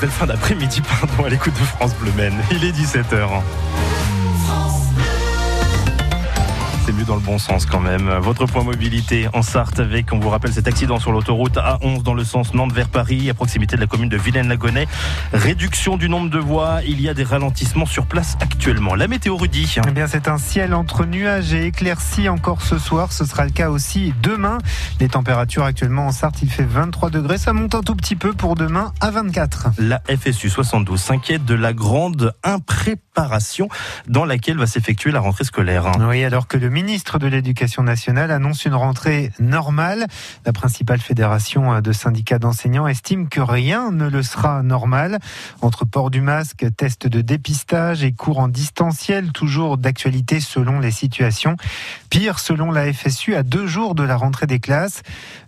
belle fin d'après-midi, pardon, à l'écoute de France Bleu. Il est 17h. C'est mieux dans le bon sens quand même. Votre point mobilité en Sarthe avec, on vous rappelle, cet accident sur l'autoroute A11 dans le sens Nantes vers Paris, à proximité de la commune de Vilaine-la-Gonnet. Réduction du nombre de voies, il y a des ralentissements sur place actuellement. La météo Rudy. Eh bien, c'est un ciel entre nuages et éclaircies encore ce soir. Ce sera le cas aussi demain. Les températures actuellement en Sarthe, il fait 23 degrés. Ça monte un tout petit peu pour demain à 24. La FSU 72 s'inquiète de la grande impréparation dans laquelle va s'effectuer la rentrée scolaire. Oui, alors que le ministre de l'Éducation nationale annonce une rentrée normale. La principale fédération de syndicats d'enseignants estime que rien ne le sera normal. Entre port du masque, tests de dépistage et cours en distanciel, toujours d'actualité selon les situations. Pire, selon la FSU, à deux jours de la rentrée des classes,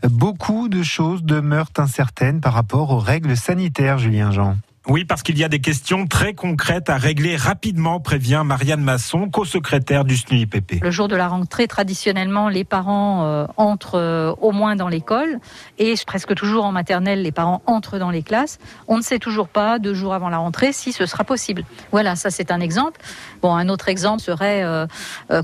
beaucoup de choses demeurent incertaines par rapport aux règles sanitaires, Julien Jean. Oui, parce qu'il y a des questions très concrètes à régler rapidement, prévient Marianne Masson, co-secrétaire du SNUIPP. Le jour de la rentrée, traditionnellement, les parents euh, entrent euh, au moins dans l'école et presque toujours en maternelle, les parents entrent dans les classes. On ne sait toujours pas, deux jours avant la rentrée, si ce sera possible. Voilà, ça c'est un exemple. Bon, un autre exemple serait euh,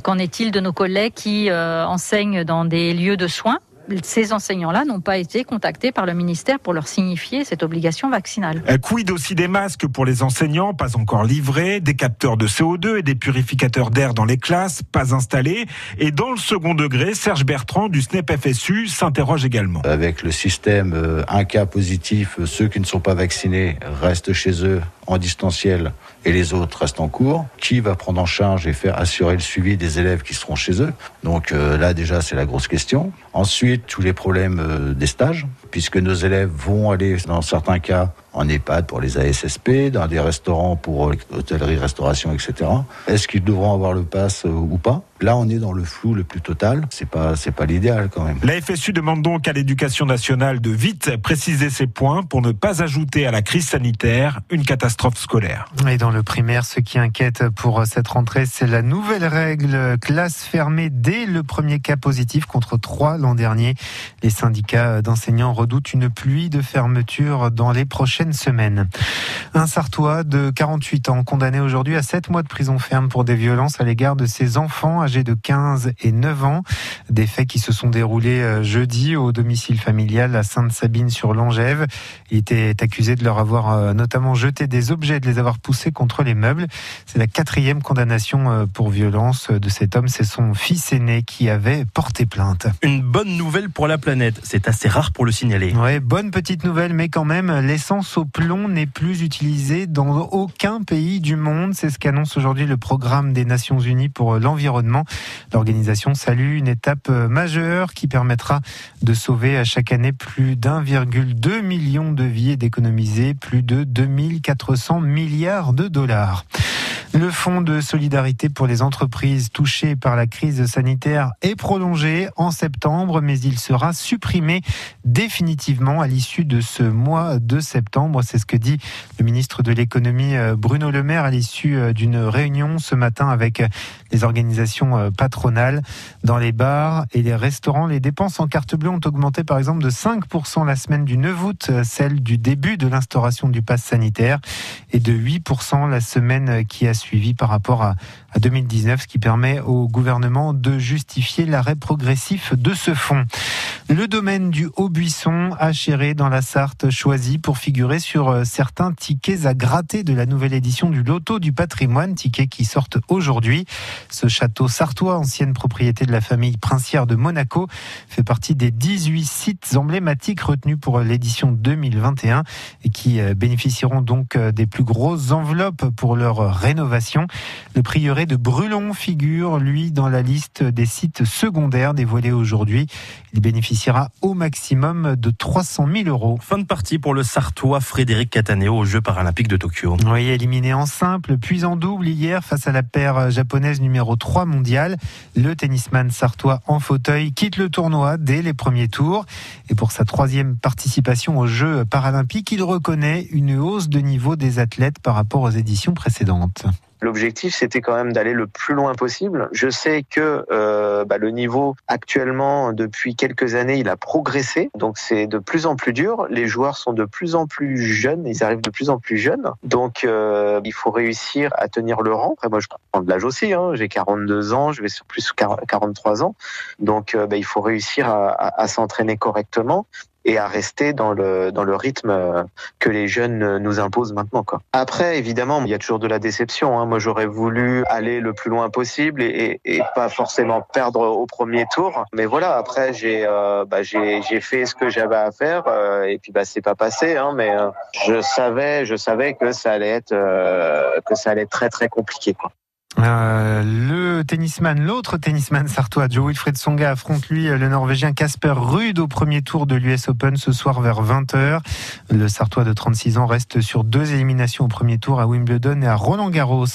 qu'en est-il de nos collègues qui enseignent dans des lieux de soins? Ces enseignants-là n'ont pas été contactés par le ministère pour leur signifier cette obligation vaccinale. Euh, quid aussi des masques pour les enseignants, pas encore livrés, des capteurs de CO2 et des purificateurs d'air dans les classes, pas installés. Et dans le second degré, Serge Bertrand du SNEP FSU s'interroge également. Avec le système euh, un cas positif, ceux qui ne sont pas vaccinés restent chez eux en distanciel et les autres restent en cours. Qui va prendre en charge et faire assurer le suivi des élèves qui seront chez eux? Donc euh, là déjà c'est la grosse question. Ensuite tous les problèmes euh, des stages, puisque nos élèves vont aller dans certains cas en EHPAD pour les ASSP, dans des restaurants pour hôtellerie, restauration, etc. Est-ce qu'ils devront avoir le pass euh, ou pas? Là, on est dans le flou le plus total. C'est pas, c'est pas l'idéal quand même. La FSU demande donc à l'éducation nationale de vite préciser ses points pour ne pas ajouter à la crise sanitaire une catastrophe scolaire. Et dans le primaire, ce qui inquiète pour cette rentrée, c'est la nouvelle règle classe fermée dès le premier cas positif contre trois l'an dernier. Les syndicats d'enseignants redoutent une pluie de fermetures dans les prochaines semaine. Un Sartois de 48 ans condamné aujourd'hui à 7 mois de prison ferme pour des violences à l'égard de ses enfants âgés de 15 et 9 ans. Des faits qui se sont déroulés euh, jeudi au domicile familial à Sainte-Sabine sur Longève. Il était accusé de leur avoir euh, notamment jeté des objets, de les avoir poussés contre les meubles. C'est la quatrième condamnation euh, pour violence de cet homme. C'est son fils aîné qui avait porté plainte. Une bonne nouvelle pour la planète. C'est assez rare pour le signaler. Ouais, bonne petite nouvelle, mais quand même, l'essence au plomb n'est plus utilisé dans aucun pays du monde. C'est ce qu'annonce aujourd'hui le programme des Nations Unies pour l'environnement. L'organisation salue une étape majeure qui permettra de sauver à chaque année plus d'1,2 million de vies et d'économiser plus de 2400 milliards de dollars. Le fonds de solidarité pour les entreprises touchées par la crise sanitaire est prolongé en septembre, mais il sera supprimé définitivement à l'issue de ce mois de septembre. C'est ce que dit le ministre de l'économie euh, Bruno Le Maire à l'issue euh, d'une réunion ce matin avec euh, les organisations patronales. Dans les bars et les restaurants, les dépenses en carte bleue ont augmenté par exemple de 5% la semaine du 9 août, celle du début de l'instauration du pass sanitaire, et de 8% la semaine qui a suivi par rapport à, 2019, ce qui permet au gouvernement de justifier l'arrêt progressif de ce fonds. Le domaine du Haut-Buisson, chéré dans la Sarthe, choisi pour figurer sur euh, certains tickets à gratter de la nouvelle édition du Loto du patrimoine, tickets qui sortent aujourd'hui. Ce château sartois, ancienne propriété de la famille princière de Monaco, fait partie des 18 sites emblématiques retenus pour l'édition 2021 et qui euh, bénéficieront donc euh, des plus grosses enveloppes pour leur rénovation. Le prieuré de Brulon figure, lui, dans la liste des sites secondaires dévoilés aujourd'hui. Il bénéficiera au maximum de 300 000 euros. Fin de partie pour le Sartois Frédéric Cataneo aux Jeux paralympiques de Tokyo. Oui, éliminé en simple, puis en double hier face à la paire japonaise numéro 3 mondiale. Le tennisman sartois en fauteuil quitte le tournoi dès les premiers tours. Et pour sa troisième participation aux Jeux paralympiques, il reconnaît une hausse de niveau des athlètes par rapport aux éditions précédentes. L'objectif, c'était quand même d'aller le plus loin possible. Je sais que euh, bah, le niveau actuellement, depuis quelques années, il a progressé. Donc c'est de plus en plus dur. Les joueurs sont de plus en plus jeunes. Ils arrivent de plus en plus jeunes. Donc euh, il faut réussir à tenir le rang. Après moi, je prends de l'âge aussi. Hein. J'ai 42 ans. Je vais sur plus 43 ans. Donc euh, bah, il faut réussir à, s'entraîner correctement et à rester dans le dans le rythme euh, que les jeunes nous imposent maintenant. Quoi. Après, évidemment, il y a toujours de la déception. Hein. Moi, j'aurais voulu aller le plus loin possible et, et, pas forcément perdre au premier tour. Mais voilà, après, j'ai euh, bah, j'ai fait ce que j'avais à faire euh, et puis bah c'est pas passé. Hein, mais euh, je savais je savais que ça allait être euh, que ça allait être très très compliqué. Quoi. Euh, le tennisman, l'autre tennisman sartois, Joe Wilfred Songa, affronte lui le Norvégien Casper Ruud au premier tour de l'US Open ce soir vers 20h. Le sartois de 36 ans reste sur deux éliminations au premier tour à Wimbledon et à Roland Garros.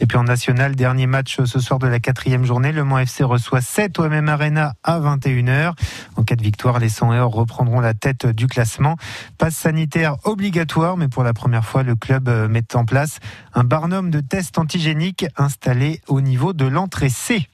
Et puis en national, dernier match ce soir de la quatrième journée, le Mans FC reçoit 7 au Arena à 21h. En cas de victoire, les 100 et reprendront la tête du classement. Passe sanitaire obligatoire, mais pour la première fois, le club met en place un barnum de tests antigéniques au niveau de l'entrée C.